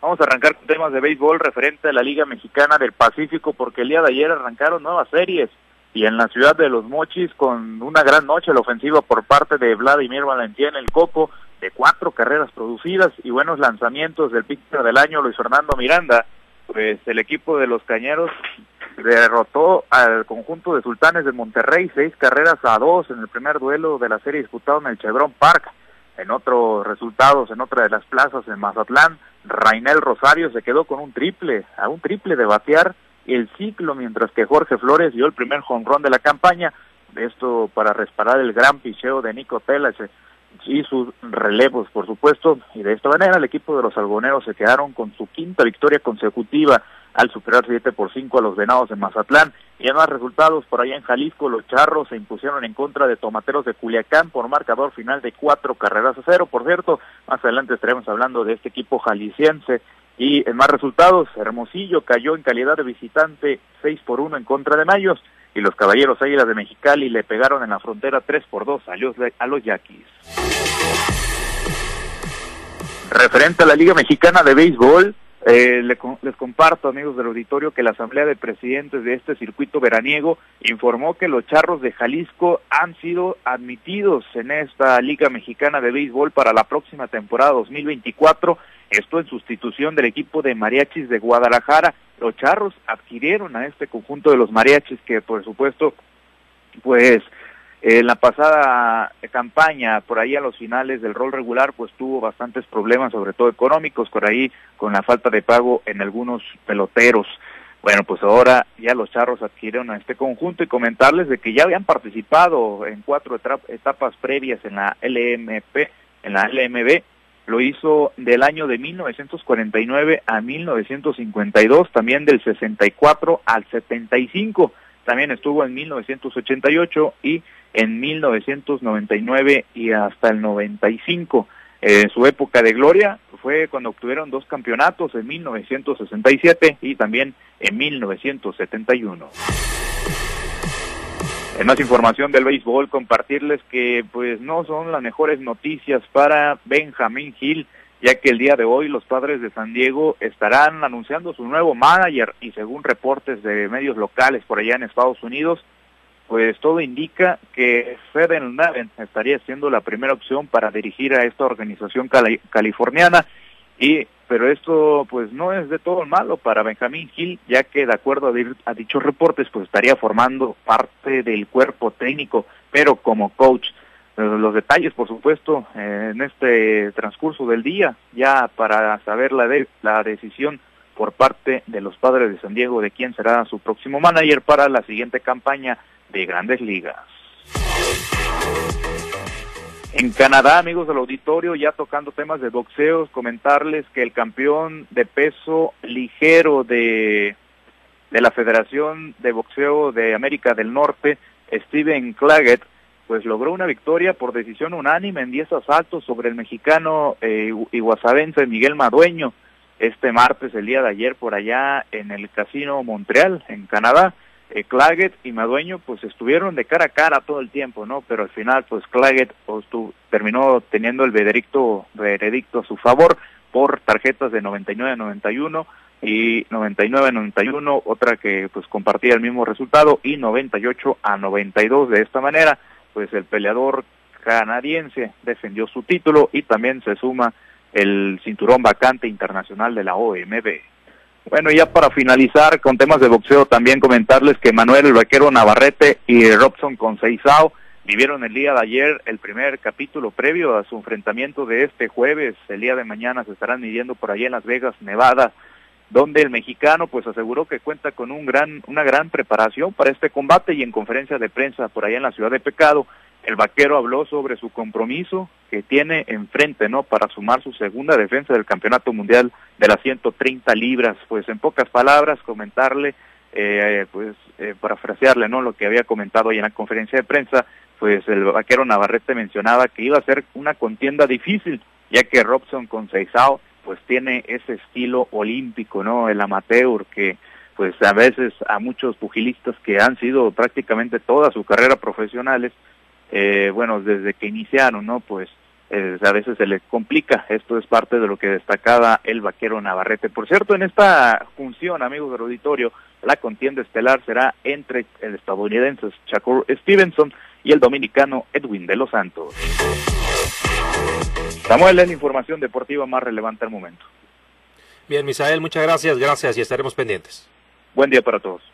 Vamos a arrancar con temas de béisbol referente a la Liga Mexicana del Pacífico porque el día de ayer arrancaron nuevas series y en la ciudad de Los Mochis con una gran noche la ofensiva por parte de Vladimir Valentín el Coco de cuatro carreras producidas y buenos lanzamientos del pitcher del año Luis Fernando Miranda, pues el equipo de los Cañeros derrotó al conjunto de Sultanes de Monterrey seis carreras a dos en el primer duelo de la serie disputado en el Chevron Park. En otros resultados, en otra de las plazas en Mazatlán, Rainel Rosario se quedó con un triple, a un triple de batear el ciclo, mientras que Jorge Flores dio el primer jonrón de la campaña, esto para respaldar el gran picheo de Nico Telas y sus relevos, por supuesto, y de esta manera el equipo de los algoneros se quedaron con su quinta victoria consecutiva al superar 7 por 5 a los Venados de Mazatlán. Y en más resultados, por allá en Jalisco, los Charros se impusieron en contra de Tomateros de Culiacán por marcador final de cuatro carreras a cero. Por cierto, más adelante estaremos hablando de este equipo jalisciense. Y en más resultados, Hermosillo cayó en calidad de visitante 6 por 1 en contra de Mayos. Y los Caballeros Águilas de Mexicali le pegaron en la frontera 3 por 2 a los, a los Yaquis. Referente a la Liga Mexicana de Béisbol, eh, les comparto, amigos del auditorio, que la Asamblea de Presidentes de este circuito veraniego informó que los Charros de Jalisco han sido admitidos en esta Liga Mexicana de Béisbol para la próxima temporada 2024, esto en sustitución del equipo de mariachis de Guadalajara. Los Charros adquirieron a este conjunto de los mariachis que, por supuesto, pues en la pasada campaña, por ahí a los finales del rol regular, pues tuvo bastantes problemas, sobre todo económicos, por ahí con la falta de pago en algunos peloteros. Bueno, pues ahora ya los charros adquirieron a este conjunto y comentarles de que ya habían participado en cuatro etapas previas en la LMP, en la LMB. Lo hizo del año de 1949 a 1952, también del 64 al 75. También estuvo en 1988 y en 1999 y hasta el 95. Eh, su época de gloria fue cuando obtuvieron dos campeonatos en 1967 y también en 1971. En más información del béisbol, compartirles que pues no son las mejores noticias para Benjamín Hill, ya que el día de hoy los padres de San Diego estarán anunciando su nuevo manager y según reportes de medios locales por allá en Estados Unidos, pues todo indica que Feden Naven estaría siendo la primera opción para dirigir a esta organización californiana. Y pero esto pues no es de todo malo para Benjamín Gil ya que de acuerdo a, dichos reportes pues estaría formando parte del cuerpo técnico pero como coach. Los detalles por supuesto en este transcurso del día ya para saber la de, la decisión por parte de los padres de San Diego de quién será su próximo manager para la siguiente campaña de grandes ligas. En Canadá, amigos del auditorio, ya tocando temas de boxeo, comentarles que el campeón de peso ligero de, de la Federación de Boxeo de América del Norte, Steven Claggett, pues logró una victoria por decisión unánime en 10 asaltos sobre el mexicano eh, iguasabense Miguel Madueño este martes, el día de ayer, por allá en el Casino Montreal, en Canadá eh, Claggett y Madueño pues estuvieron de cara a cara todo el tiempo, ¿no? Pero al final pues Claggett pues, terminó teniendo el veredicto, veredicto a su favor por tarjetas de 99 a 91 y 99 a 91, otra que pues compartía el mismo resultado y 98 a 92 de esta manera, pues el peleador canadiense defendió su título y también se suma el cinturón vacante internacional de la OMB. Bueno, ya para finalizar con temas de boxeo, también comentarles que Manuel el Vaquero Navarrete y Robson Conceizao vivieron el día de ayer el primer capítulo previo a su enfrentamiento de este jueves. El día de mañana se estarán midiendo por allá en Las Vegas, Nevada, donde el mexicano pues aseguró que cuenta con un gran, una gran preparación para este combate y en conferencia de prensa por allá en la ciudad de Pecado el vaquero habló sobre su compromiso que tiene enfrente, ¿no? Para sumar su segunda defensa del Campeonato Mundial de las 130 libras. Pues en pocas palabras, comentarle, eh, pues eh, parafrasearle, ¿no? Lo que había comentado ahí en la conferencia de prensa, pues el vaquero Navarrete mencionaba que iba a ser una contienda difícil, ya que Robson con Seizao, pues tiene ese estilo olímpico, ¿no? El amateur que pues a veces a muchos pugilistas que han sido prácticamente toda su carrera profesionales, eh, bueno, desde que iniciaron, ¿no? Pues eh, a veces se le complica. Esto es parte de lo que destacaba el vaquero Navarrete. Por cierto, en esta función, amigos del auditorio, la contienda estelar será entre el estadounidense Shakur Stevenson y el dominicano Edwin de los Santos. Samuel, es la información deportiva más relevante al momento. Bien, Misael, muchas gracias, gracias y estaremos pendientes. Buen día para todos.